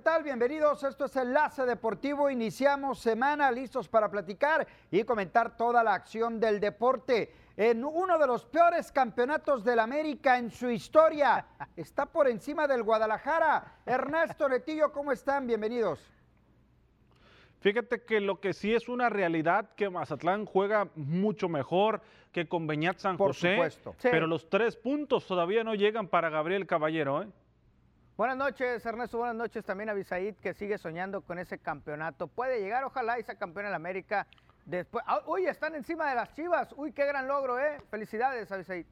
¿Qué tal? Bienvenidos. Esto es Enlace Deportivo. Iniciamos semana listos para platicar y comentar toda la acción del deporte. En uno de los peores campeonatos del América en su historia. Está por encima del Guadalajara. Ernesto Retillo, ¿cómo están? Bienvenidos. Fíjate que lo que sí es una realidad que Mazatlán juega mucho mejor que con Beñat San Por José, supuesto. pero los tres puntos todavía no llegan para Gabriel Caballero. ¿eh? Buenas noches, Ernesto. Buenas noches también a Bisaid, que sigue soñando con ese campeonato. Puede llegar, ojalá, y sea campeón en América. Después, Ah, uy, están encima de las chivas. Uy, qué gran logro, ¿eh? Felicidades, Abisaid.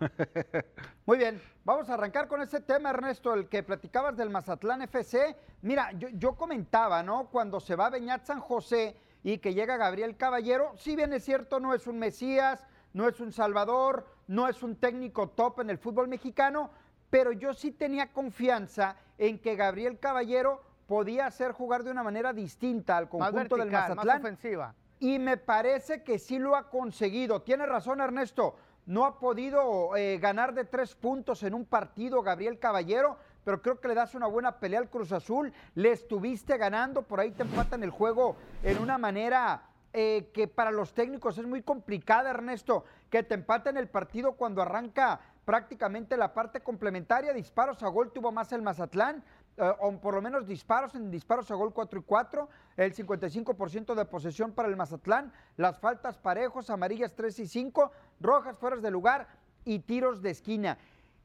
Muy bien, vamos a arrancar con ese tema, Ernesto, el que platicabas del Mazatlán FC. Mira, yo, comentaba, ¿no? Cuando se va Beñat San José y que llega Gabriel Caballero, si bien es cierto, no es un Mesías, no es un Salvador, no es un técnico top en el fútbol mexicano, pero yo sí tenía confianza en que Gabriel Caballero podía hacer jugar de una manera distinta al Más conjunto del vertical, más Mazatlán. ofensiva. Y me parece que sí lo ha conseguido. Tiene razón Ernesto, no ha podido eh, ganar de tres puntos en un partido Gabriel Caballero, pero creo que le das una buena pelea al Cruz Azul. Le estuviste ganando, por ahí te empatan el juego en una manera eh, que para los técnicos es muy complicada, Ernesto, que te empaten el partido cuando arranca prácticamente la parte complementaria. Disparos a gol tuvo más el Mazatlán, eh, o por lo menos disparos en disparos a gol 4 y 4, el 55% de posesión para el Mazatlán, las faltas parejos, amarillas 3 y 5, rojas fueras de lugar y tiros de esquina.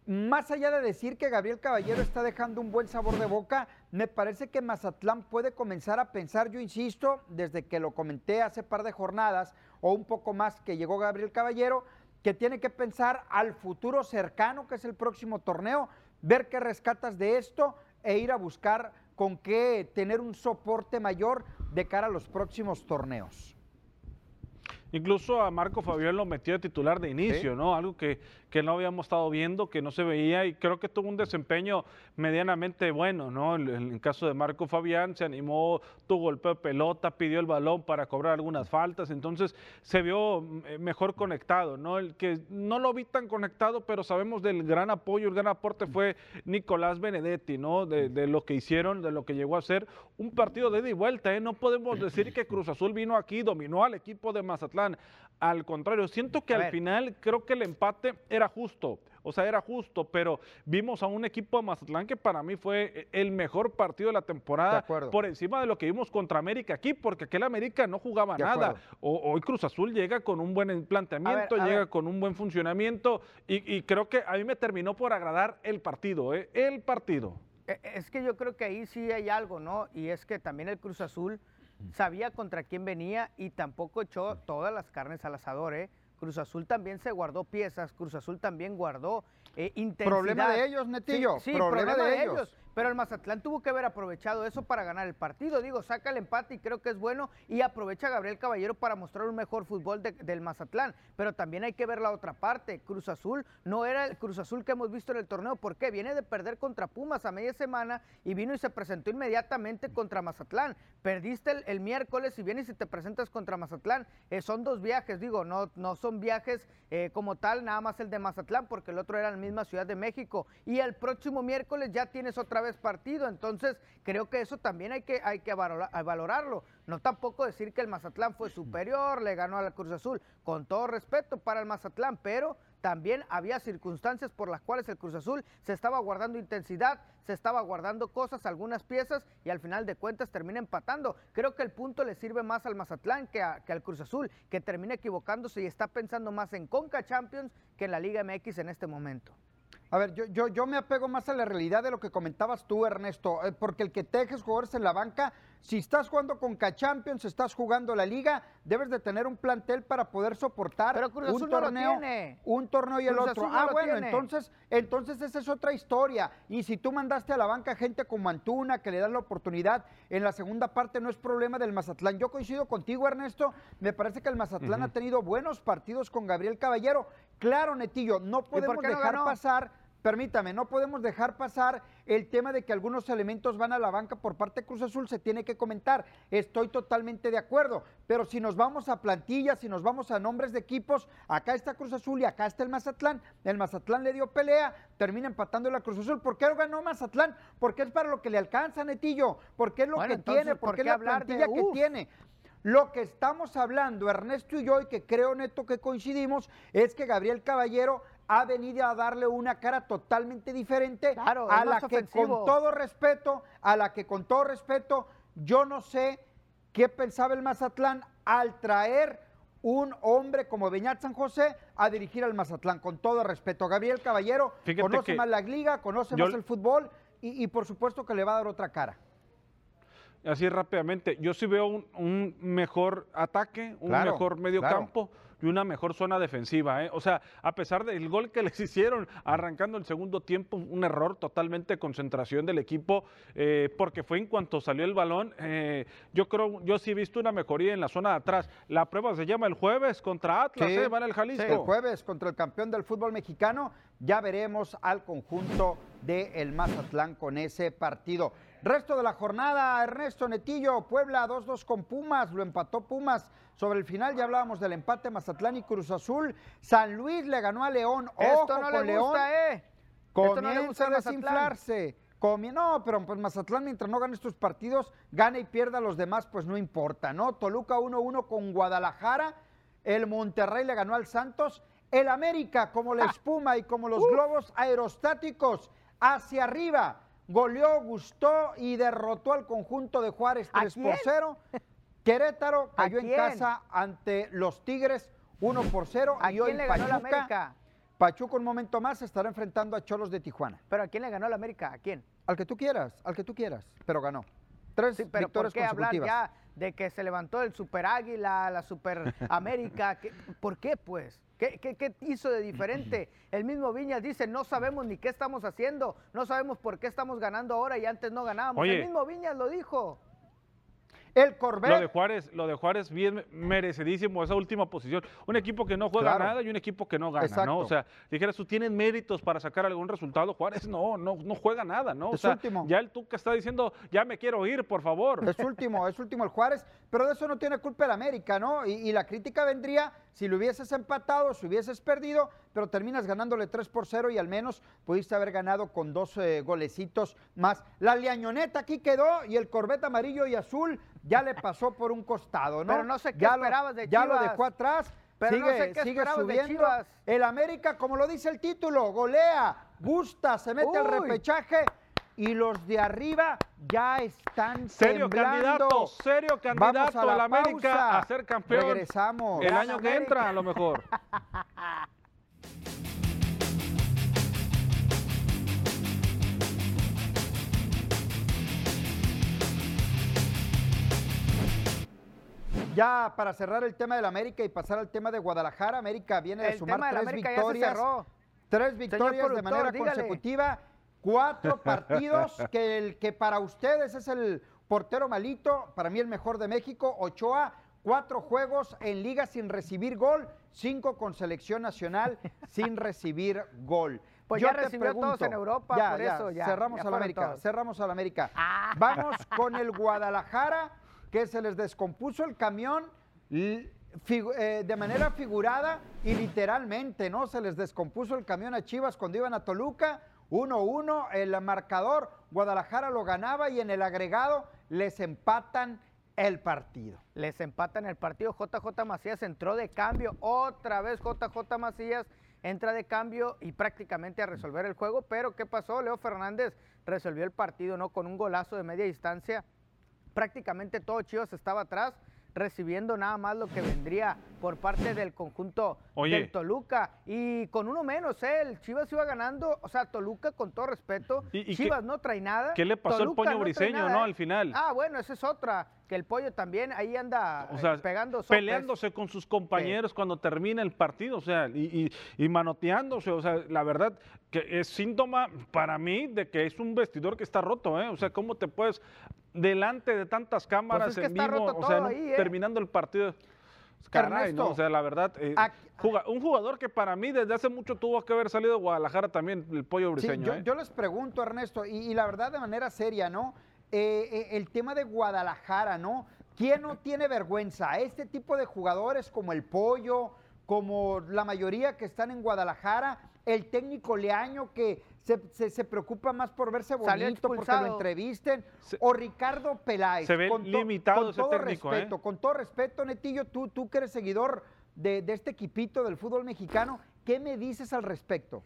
Más allá de decir que Gabriel Caballero está dejando un buen sabor de boca, me parece que Mazatlán puede comenzar a pensar, yo insisto, desde que lo comenté hace par de jornadas o un poco más que llegó Gabriel Caballero, que tiene que pensar al futuro cercano, que es el próximo torneo, ver qué rescatas de esto e ir a buscar con qué tener un soporte mayor de cara a los próximos torneos. Incluso a Marco Fabián lo metió de titular de inicio, ¿no? Algo que, que no habíamos estado viendo, que no se veía y creo que tuvo un desempeño medianamente bueno, ¿no? En, el caso de Marco Fabián se animó, tuvo golpeo de pelota, pidió el balón para cobrar algunas faltas, entonces se vio eh, mejor conectado, ¿no? El que no lo vi tan conectado, pero sabemos del gran apoyo, el gran aporte fue Nicolás Benedetti, ¿no? De, de lo que hicieron, de lo que llegó a ser un partido de ida y vuelta, ¿eh? No podemos decir que Cruz Azul vino aquí, dominó al equipo de Mazatlán. Al contrario, siento que A al ver. final creo que el empate era justo. O sea, era justo, pero vimos a un equipo de Mazatlán que para mí fue el mejor partido de la temporada por encima de lo que vimos contra América aquí, porque aquel América no jugaba De nada. O- hoy Cruz Azul llega con un buen planteamiento, llega ver. con un buen funcionamiento y, y creo que a mí me terminó por agradar el partido, ¿eh? el partido. Eh, Es que yo creo que ahí sí hay algo, ¿no? Y es que también el Cruz Azul sabía contra quién venía y tampoco echó todas las carnes al asador, ¿eh? Cruz Azul también se guardó piezas, Cruz Azul también guardó eh, intensidad. Problema de ellos, Netillo, Sí, sí, problema de ellos. Pero el Mazatlán tuvo que haber aprovechado eso para ganar el partido. Digo, saca el empate y creo que es bueno. Y aprovecha a Gabriel Caballero para mostrar un mejor fútbol de- del Mazatlán. Pero también hay que ver la otra parte. Cruz Azul no era el Cruz Azul que hemos visto en el torneo. ¿Por qué? Viene de perder contra Pumas a media semana y vino y se presentó inmediatamente contra Mazatlán. Perdiste el, el miércoles y vienes y te presentas contra Mazatlán. Eh, son dos viajes, digo, no, no son viajes eh, como tal, nada más el de Mazatlán, porque el otro era en la misma Ciudad de México. Y el próximo miércoles ya tienes otra vez partido. Entonces, creo que eso también hay que, hay que valorarlo. No tampoco decir que el Mazatlán fue superior, le ganó a la Cruz Azul, con todo respeto para el Mazatlán, pero también había circunstancias por las cuales el Cruz Azul se estaba guardando intensidad, se estaba guardando cosas, algunas piezas, y al final de cuentas termina empatando. Creo que el punto le sirve más al Mazatlán que, a- que al Cruz Azul, que termina equivocándose y está pensando más en Conca Champions que en la Liga MX en este momento. A ver, yo, yo, yo me apego más a la realidad de lo que comentabas tú, Ernesto, eh, porque el que te dejes jugadores en la banca, si estás jugando con Champions, estás jugando la liga, debes de tener un plantel para poder soportar Pero Cruz un Azul no lo torneo, tiene. un torneo y el Cruz otro. Azul ah, bueno, tiene. entonces, entonces esa es otra historia. Y si tú mandaste a la banca gente como Antuna, que le das la oportunidad en la segunda parte, no es problema del Mazatlán. Yo coincido contigo, Ernesto. Me parece que el Mazatlán ha tenido buenos partidos con Gabriel Caballero. Claro, Netillo, no podemos no dejar ganó? pasar permítame, no podemos dejar pasar el tema de que algunos elementos van a la banca por parte de Cruz Azul, se tiene que comentar. Estoy totalmente de acuerdo, pero si nos vamos a plantillas, si nos vamos a nombres de equipos, acá está Cruz Azul y acá está el Mazatlán. El Mazatlán le dio pelea, termina empatando la Cruz Azul. ¿Por qué ganó Mazatlán? Porque es para lo que le alcanza, Netillo, porque es lo que tiene, porque es la plantilla que tiene. Lo que estamos hablando, Ernesto y yo, y que creo, Neto, que coincidimos, es que Gabriel Caballero ha venido a darle una cara totalmente diferente a la que con todo respeto, a la que con todo respeto, yo no sé qué pensaba el Mazatlán al traer un hombre como Beñat San José a dirigir al Mazatlán, con todo respeto. Gabriel Caballero conoce más la liga, conoce más el fútbol y, por supuesto que le va a dar otra cara así rápidamente, yo sí veo un, mejor ataque, un mejor medio campo y una mejor zona defensiva. ¿eh? O sea, a pesar del gol que les hicieron arrancando el segundo tiempo, un error totalmente de concentración del equipo, eh, porque fue en cuanto salió el balón. Eh, yo creo, yo sí he visto una mejoría en la zona de atrás. La prueba se llama el jueves contra Atlas, sí, van al Jalisco. el jueves contra el campeón del fútbol mexicano. Ya veremos al conjunto del el Mazatlán con ese partido. Resto de la jornada, Ernesto Netillo, Puebla 2-2 con Pumas, lo empató Pumas. Sobre el final ya hablábamos del empate Mazatlán y Cruz Azul. San Luis le ganó a León. Ojo no con León. eh. Comienza a desinflarse. no, pero pues Mazatlán mientras no gane estos partidos, gane y pierda a los demás, pues no importa, ¿no? Toluca 1-1 con Guadalajara. El Monterrey le ganó al Santos. El América, como la ah. espuma y como los globos aerostáticos, hacia arriba goleó, gustó y derrotó al conjunto de Juárez 3 por 0. Querétaro cayó en casa ante los Tigres 1 por 0. ¿A y quién le ganó la América? Pachuca un momento más estará enfrentando a Cholos de Tijuana. ¿Pero a quién le ganó la América? ¿A quién? Al que tú quieras, al que tú quieras, pero ganó. Tres pero victorias ¿por qué hablar ya de que se levantó el Super Águila, la Super América? ¿Por qué, pues? ¿Qué, hizo de diferente? El mismo Viñas dice, no sabemos ni qué estamos haciendo, no sabemos por qué estamos ganando ahora y antes no ganábamos. el mismo Viñas lo dijo. El Corvette. Lo de Juárez, lo de Juárez bien merecidísimo esa última posición. Un equipo que no juega nada y un equipo que no gana, ¿no? O sea, dijeras tú tienes méritos para sacar algún resultado. Juárez no, no, no juega nada, ¿no? O sea, ya el Tuca está diciendo, ya me quiero ir, por favor. Es último, es último el Juárez, pero de eso no tiene culpa el América, ¿no? Y, la crítica vendría si lo hubieses empatado, si hubieses perdido, pero terminas ganándole 3 por 0 y al menos pudiste haber ganado con dos eh, golecitos más. La Liañoneta aquí quedó y el Corvette amarillo y azul ya le pasó por un costado, ¿no? Pero no sé qué ya esperabas de Chivas. Ya lo dejó atrás. Pero sigue, no sé qué sigue subiendo. El América, como lo dice el título, golea, gusta, se mete al repechaje y los de arriba ya están serio candidato, serio candidato a la, América a ser campeón. Regresamos. El año que entra, a lo mejor. Ya para cerrar el tema del América y pasar al tema de Guadalajara, América viene de sumar tres victorias. Tres victorias de manera consecutiva, cuatro partidos que el que para ustedes es el portero malito, para mí el mejor de México, Ochoa, cuatro juegos en liga sin recibir gol, cinco con selección nacional sin recibir gol. Pues ya recibió todos en Europa, por eso ya. Cerramos al América, cerramos al América. Vamos con el Guadalajara que se les descompuso el camión eh, de manera figurada y literalmente, ¿no? Se les descompuso el camión a Chivas cuando iban a Toluca. 1-1, el marcador, Guadalajara lo ganaba y en el agregado les empatan el partido. Les empatan el partido. JJ Macías entró de cambio. Otra vez JJ Macías entra de cambio y prácticamente a resolver el juego. Pero ¿qué pasó? Leo Fernández resolvió el partido, ¿no? Con un golazo de media distancia prácticamente todo Chivas estaba atrás recibiendo nada más lo que vendría por parte del conjunto del Toluca. Y con uno menos, ¿eh? el Chivas iba ganando, o sea, Toluca con todo respeto, Chivas no trae nada. ¿Qué le pasó al Poño Briseño, no, ¿eh? Al final. Ah, bueno, esa es otra, que el Pollo también ahí anda o sea, pegando Peleándose con sus compañeros cuando termina el partido, o sea, y, y, manoteándose, o sea, la verdad que es síntoma para mí de que es un vestidor que está roto, ¿eh? O sea, ¿cómo te puedes delante de tantas cámaras pues en vivo, o sea, ¿eh? terminando el partido. Caray, ¿no? O sea, la verdad, eh, un jugador que para mí desde hace mucho tuvo que haber salido de Guadalajara también, el pollo briseño. ¿eh? yo, les pregunto, Ernesto, y, la verdad de manera seria, ¿no? Eh, el tema de Guadalajara, ¿no? ¿Quién no tiene vergüenza? Este tipo de jugadores como el pollo, como la mayoría que están en Guadalajara, el técnico Leaño que se, preocupa más por verse bonito porque lo entrevisten, o Ricardo Peláez. Se ve con limitado ese todo técnico, ¿eh? respeto, Con todo respeto, Netillo, tú, tú que eres seguidor de, este equipito del fútbol mexicano, ¿qué me dices al respecto?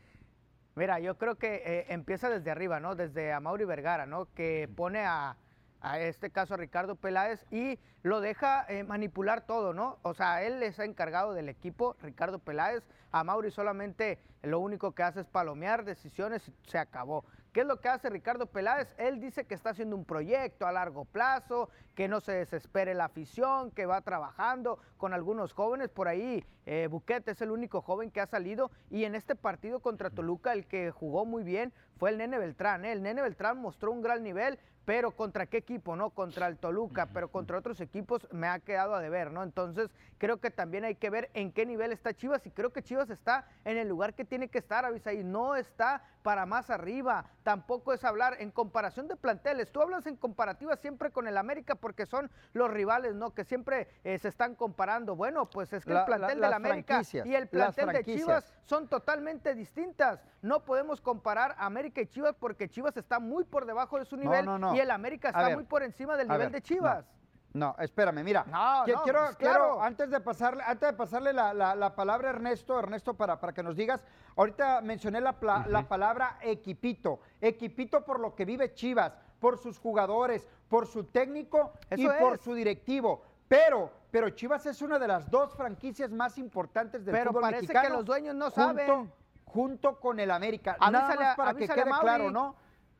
Mira, yo creo que eh, empieza desde arriba, ¿no? Desde a Mauri Vergara, ¿no? Que pone a, a este caso a Ricardo Peláez y lo deja eh, manipular todo, ¿no? O sea, él les ha encargado del equipo, Ricardo Peláez, a Mauri solamente lo único que hace es palomear decisiones y se acabó. ¿Qué es lo que hace Ricardo Peláez? Él dice que está haciendo un proyecto a largo plazo, que no se desespere la afición, que va trabajando con algunos jóvenes. Por ahí, eh, Buquete es el único joven que ha salido. Y en este partido contra Toluca, el que jugó muy bien fue el Nene Beltrán. ¿eh? El Nene Beltrán mostró un gran nivel, pero ¿contra qué equipo? No, contra el Toluca, pero contra otros equipos me ha quedado a deber, ¿no? Entonces creo que también hay que ver en qué nivel está Chivas y creo que Chivas está en el lugar que tiene que estar, Avisaí, no está para más arriba, tampoco es hablar en comparación de planteles, tú hablas en comparativa siempre con el América porque son los rivales, ¿no? Que siempre eh, se están comparando, bueno, pues es que el plantel del América y el plantel de Chivas son totalmente distintas, no podemos comparar América y Chivas porque Chivas está muy por debajo de su nivel y el América está muy por encima del nivel de Chivas. No. espérame, mira. No, quiero, pues quiero antes de pasarle, antes de pasarle la, palabra a Ernesto, Ernesto, para, para que nos digas, ahorita mencioné la, la palabra equipito. Equipito por lo que vive Chivas, por sus jugadores, por su técnico y por su directivo. Pero, pero Chivas es una de las dos franquicias más importantes del pero fútbol parece que los dueños no saben. Junto con el América. Nada más para que quede claro, ¿no?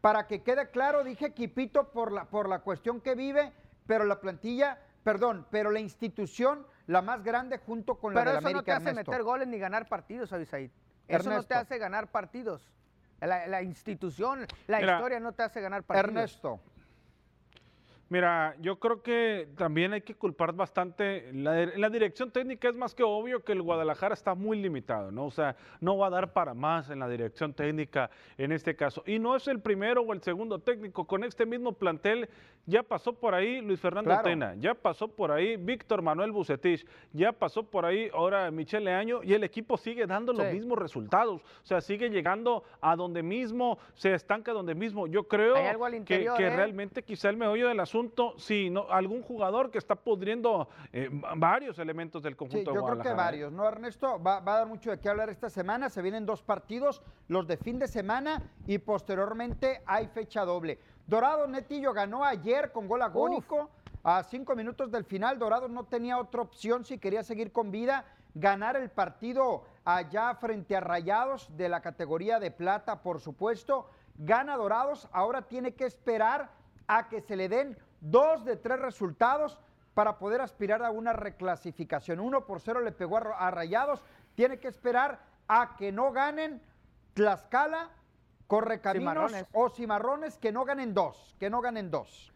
Para que quede claro, dije Quipito por la, por la cuestión que vive, pero la plantilla, perdón, pero la institución, la más grande junto con la de América. Pero eso no te hace meter goles ni ganar partidos, Avisaid. Eso no te hace ganar partidos. La, institución, la historia no te hace ganar partidos. Ernesto. Mira, yo creo que también hay que culpar bastante. La, la dirección técnica es más que obvio que el Guadalajara está muy limitado, ¿no? O sea, no va a dar para más en la dirección técnica en este caso. Y no es el primero o el segundo técnico. Con este mismo plantel ya pasó por ahí Luis Fernando Tena, ya pasó por ahí Víctor Manuel Bucetich, ya pasó por ahí ahora Michel Leaño y el equipo sigue dando los mismos resultados. O sea, sigue llegando a donde mismo, se estanca donde mismo. Yo creo que, que ¿eh? realmente quizá el meollo del asunto sí, no, algún jugador que está pudriendo eh, varios elementos del conjunto sí, yo creo que varios, ¿no, Ernesto? Va, a dar mucho de qué hablar esta semana. Se vienen dos partidos, los de fin de semana y posteriormente hay fecha doble. Dorado Netillo ganó ayer con gol agónico. A cinco minutos del final, Dorado no tenía otra opción si quería seguir con vida. Ganar el partido allá frente a Rayados de la categoría de plata, por supuesto. Gana Dorados, ahora tiene que esperar a que se le den dos de tres resultados para poder aspirar a una reclasificación. Uno por cero le pegó a, Rayados. Tiene que esperar a que no ganen Tlaxcala, Correcaminos o Cimarrones, que no ganen dos, que no ganen dos.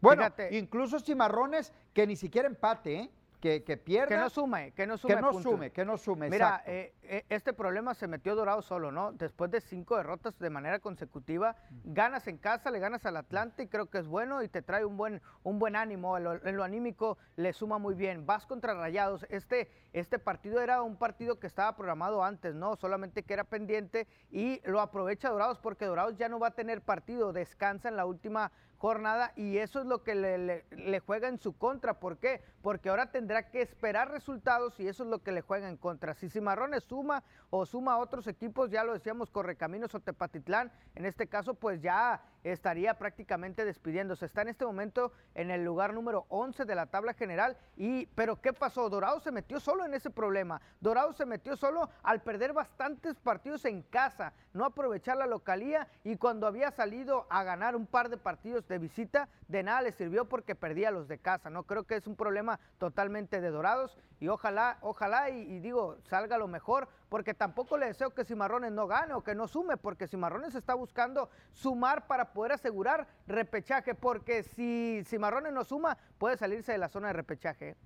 Bueno, incluso Cimarrones que ni siquiera empate, ¿eh? Que, que pierda. Que no sume, que no sume. Que no sume, que no sume. Mira, eh, eh, este problema se metió Dorado solo, ¿no? Después de cinco derrotas de manera consecutiva, ganas en casa, le ganas al Atlante y creo que es bueno y te trae un buen, un buen ánimo. En lo, anímico le suma muy bien. Vas contra Rayados. Este, este partido era un partido que estaba programado antes, ¿no? Solamente que era pendiente y lo aprovecha Dorados porque Dorados ya no va a tener partido, descansa en la última jornada y eso es lo que le, juega en su contra. ¿Por qué? Porque ahora tendrá que esperar resultados y eso es lo que le juega en contra. Si Cimarrones suma o suma a otros equipos, ya lo decíamos, Correcaminos o Tepatitlán, en este caso pues ya estaría prácticamente despidiéndose. Está en este momento en el lugar número 11 de la tabla general. Y, pero ¿qué pasó? Dorado se metió solo en ese problema. Dorado se metió solo al perder bastantes partidos en casa, no aprovechar la localía y cuando había salido a ganar un par de partidos de visita, de nada le sirvió porque perdía los de casa. No creo que es un problema totalmente de Dorados y ojalá, ojalá y, digo, salga lo mejor, porque tampoco le deseo que Cimarrones no gane o que no sume, porque Cimarrones está buscando sumar para poder asegurar repechaje, porque si Cimarrones no suma, puede salirse de la zona de repechaje.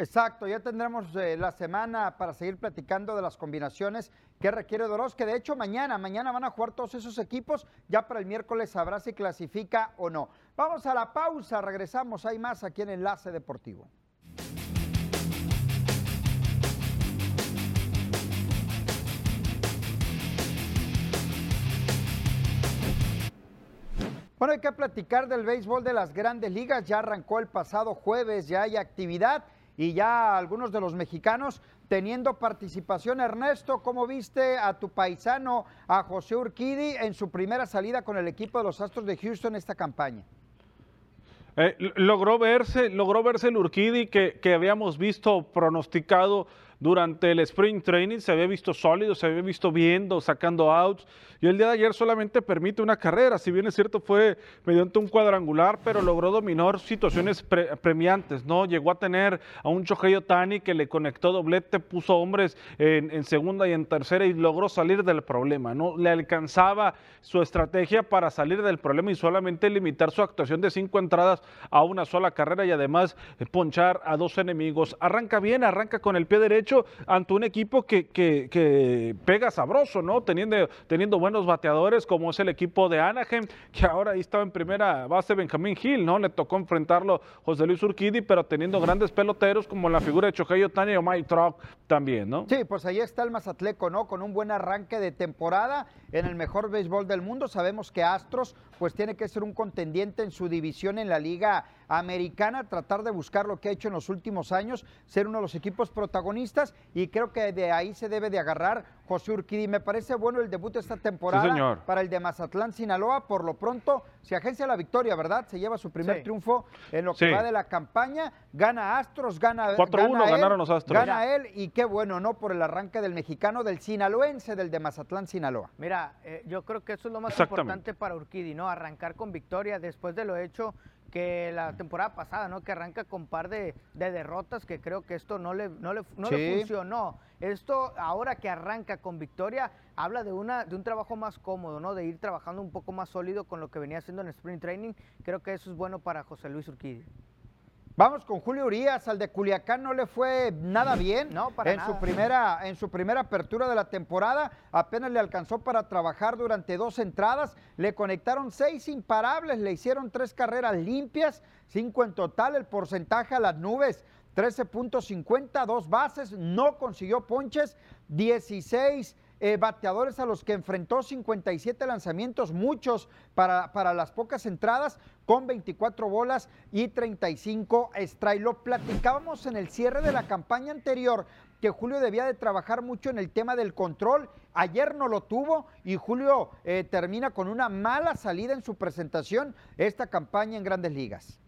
Exacto, ya tendremos eh, la semana para seguir platicando de las combinaciones que requiere Doros, que de hecho mañana, mañana van a jugar todos esos equipos, ya para el miércoles sabrá si clasifica o no. Vamos a la pausa, regresamos, hay más aquí en Enlace Deportivo. Bueno, hay que platicar del béisbol de las grandes ligas. Ya arrancó el pasado jueves, ya hay actividad y ya algunos de los mexicanos teniendo participación. Ernesto, ¿cómo viste a tu paisano, a José Urquidi, en su primera salida con el equipo de los Astros de Houston esta campaña? Eh, logró verse, logró verse el Urquidi que, que habíamos visto pronosticado durante el Spring Training se había visto sólido, se había visto viendo, sacando outs. Y el día de ayer solamente permite una carrera. Si bien es cierto, fue mediante un cuadrangular, pero logró dominar situaciones premiantes. ¿no? Llegó a tener a un Shohei Otani que le conectó doblete, puso hombres en, segunda y en tercera y logró salir del problema. ¿no? Le alcanzaba su estrategia para salir del problema y solamente limitar su actuación de cinco entradas a una sola carrera y además eh, ponchar a dos enemigos. Arranca bien, arranca con el pie derecho ante un equipo que, pega sabroso, ¿no? Teniendo, teniendo buenos bateadores, como es el equipo de Anaheim, que ahora ahí estaba en primera base Benjamín Hill, ¿no? Le tocó enfrentarlo José Luis Urquidi, pero teniendo grandes peloteros como la figura de Chohei Otani o Mike Trout también, ¿no? Sí, pues ahí está el Mazatleco, ¿no? Con un buen arranque de temporada en el mejor béisbol del mundo. Sabemos que Astros, pues tiene que ser un contendiente en su división en la Liga Americana, tratar de buscar lo que ha hecho en los últimos años, ser uno de los equipos protagonistas y creo que de ahí se debe de agarrar José Urquidi. Me parece bueno el debut de esta temporada para el de Mazatlán, Sinaloa. Por lo pronto se agencia la victoria, ¿verdad? Se lleva su primer triunfo en lo que va de la campaña. Gana Astros, gana 4-1 ganaron los Astros. Gana él y qué bueno, ¿no? Por el arranque del mexicano, del sinaloense, del de Mazatlán, Sinaloa. Mira, eh, yo creo que eso es lo más importante para Urquidi, ¿no? Arrancar con victoria después de lo hecho que la temporada pasada, ¿no? Que arranca con par de, derrotas, que creo que esto no le, no le, funcionó. Esto, ahora que arranca con victoria, habla de, una, de un trabajo más cómodo, ¿no? De ir trabajando un poco más sólido con lo que venía haciendo en Sprint Training. Creo que eso es bueno para José Luis Urquidi. Vamos con Julio Urias, al de Culiacán no le fue nada bien. No, para en su primera en su primera apertura de la temporada, apenas le alcanzó para trabajar durante dos entradas, le conectaron seis imparables, le hicieron tres carreras limpias, cinco en total, el porcentaje a las nubes 13.50, dos bases, no consiguió ponches, 16 eh, bateadores a los que enfrentó 57 lanzamientos, muchos para, para las pocas entradas, con 24 bolas y 35 strike. Lo platicábamos en el cierre de la campaña anterior que Julio debía de trabajar mucho en el tema del control. Ayer no lo tuvo y Julio eh, termina con una mala salida en su presentación esta campaña en grandes ligas.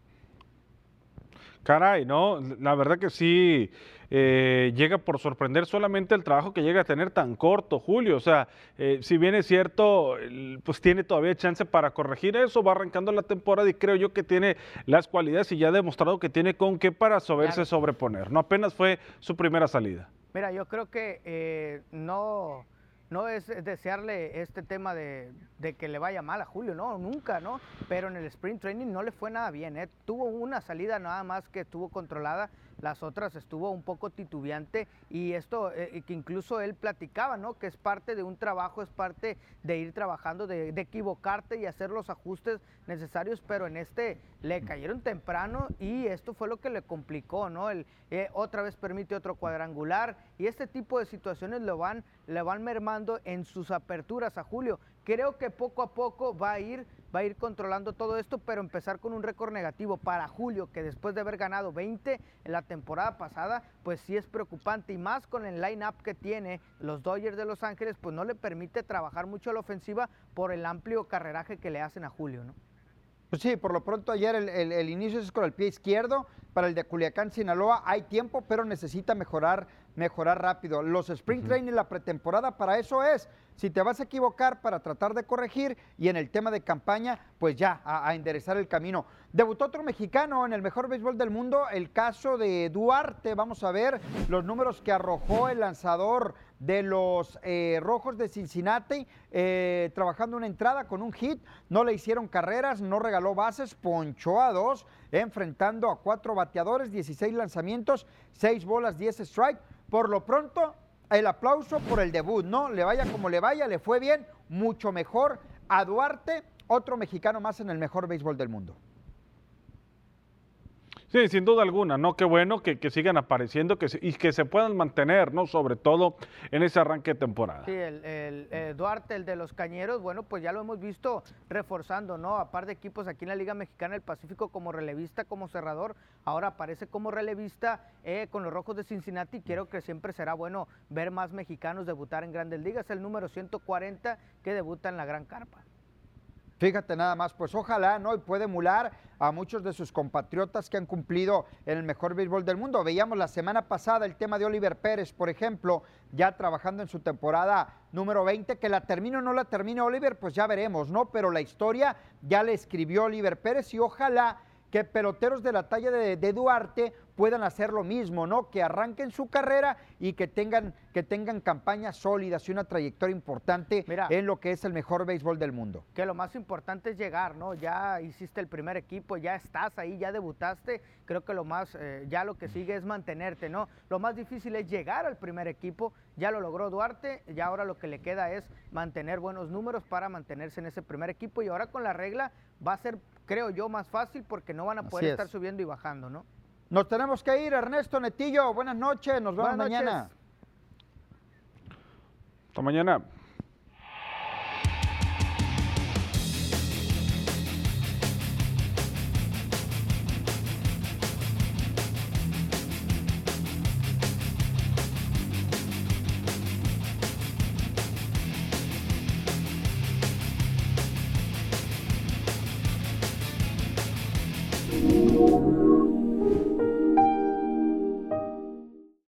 Caray, no, la verdad que sí eh, llega por sorprender solamente el trabajo que llega a tener tan corto, Julio. O sea, eh, si bien es cierto, pues tiene todavía chance para corregir eso, va arrancando la temporada y creo yo que tiene las cualidades y ya ha demostrado que tiene con qué para saberse sobreponer. No apenas fue su primera salida. Mira, yo creo que eh, no no es desearle este tema de, que le vaya mal a Julio, no, nunca, ¿no? Pero en el sprint training no le fue nada bien, ¿eh? Tuvo una salida nada más que estuvo controlada las otras estuvo un poco titubeante y esto eh, que incluso él platicaba, ¿no? Que es parte de un trabajo, es parte de ir trabajando, de, equivocarte y hacer los ajustes necesarios, pero en este le cayeron temprano y esto fue lo que le complicó, ¿no? El, eh, otra vez permite otro cuadrangular y este tipo de situaciones lo van, le van mermando en sus aperturas a Julio. Creo que poco a poco va a ir va a ir controlando todo esto, pero empezar con un récord negativo para Julio, que después de haber ganado 20 en la temporada pasada, pues sí es preocupante y más con el line-up que tiene los Dodgers de Los Ángeles, pues no le permite trabajar mucho la ofensiva por el amplio carreraje que le hacen a Julio, ¿no? Pues sí, por lo pronto ayer el, inicio es con el pie izquierdo. Para el de Culiacán, Sinaloa, hay tiempo, pero necesita mejorar, mejorar rápido. Los sprint training, la pretemporada, para eso es. Si te vas a equivocar, para tratar de corregir. Y en el tema de campaña, pues ya, a, enderezar el camino. Debutó otro mexicano en el mejor béisbol del mundo, el caso de Duarte. Vamos a ver los números que arrojó el lanzador de los eh, Rojos de Cincinnati, eh, trabajando una entrada con un hit. No le hicieron carreras, no regaló bases, ponchó a dos, enfrentando a cuatro bateadores, 16 lanzamientos, 6 bolas, 10 strike. Por lo pronto, el aplauso por el debut, ¿no? Le vaya como le vaya, le fue bien, mucho mejor a Duarte, otro mexicano más en el mejor béisbol del mundo. Sí, sin duda alguna, ¿no? Qué bueno que, sigan apareciendo que y que se puedan mantener, ¿no? Sobre todo en ese arranque de temporada. Sí, el, el Duarte, el de los Cañeros, bueno, pues ya lo hemos visto reforzando, ¿no? A par de equipos aquí en la Liga Mexicana del Pacífico como relevista, como cerrador, ahora aparece como relevista eh, con los Rojos de Cincinnati y creo que siempre será bueno ver más mexicanos debutar en Grandes Ligas, el número 140 que debuta en la Gran Carpa. Fíjate nada más, pues ojalá, ¿no? Y puede emular a muchos de sus compatriotas que han cumplido en el mejor béisbol del mundo. Veíamos la semana pasada el tema de Oliver Pérez, por ejemplo, ya trabajando en su temporada número 20, que la termine o no la termine Oliver, pues ya veremos, ¿no? Pero la historia ya le escribió Oliver Pérez y ojalá que peloteros de la talla de, Duarte puedan hacer lo mismo, ¿no? Que arranquen su carrera y que tengan, que tengan campañas sólidas y una trayectoria importante en lo que es el mejor béisbol del mundo. Que lo más importante es llegar, ¿no? Ya hiciste el primer equipo, ya estás ahí, ya debutaste. Creo que lo más, eh, ya lo que sigue es mantenerte, ¿no? Lo más difícil es llegar al primer equipo. Ya lo logró Duarte, y ahora lo que le queda es mantener buenos números para mantenerse en ese primer equipo. Y ahora con la regla va a ser, creo yo, más fácil porque no van a poder estar subiendo y bajando, ¿no? Nos tenemos que ir, Ernesto Netillo. Buenas noches, nos vemos mañana. Hasta mañana.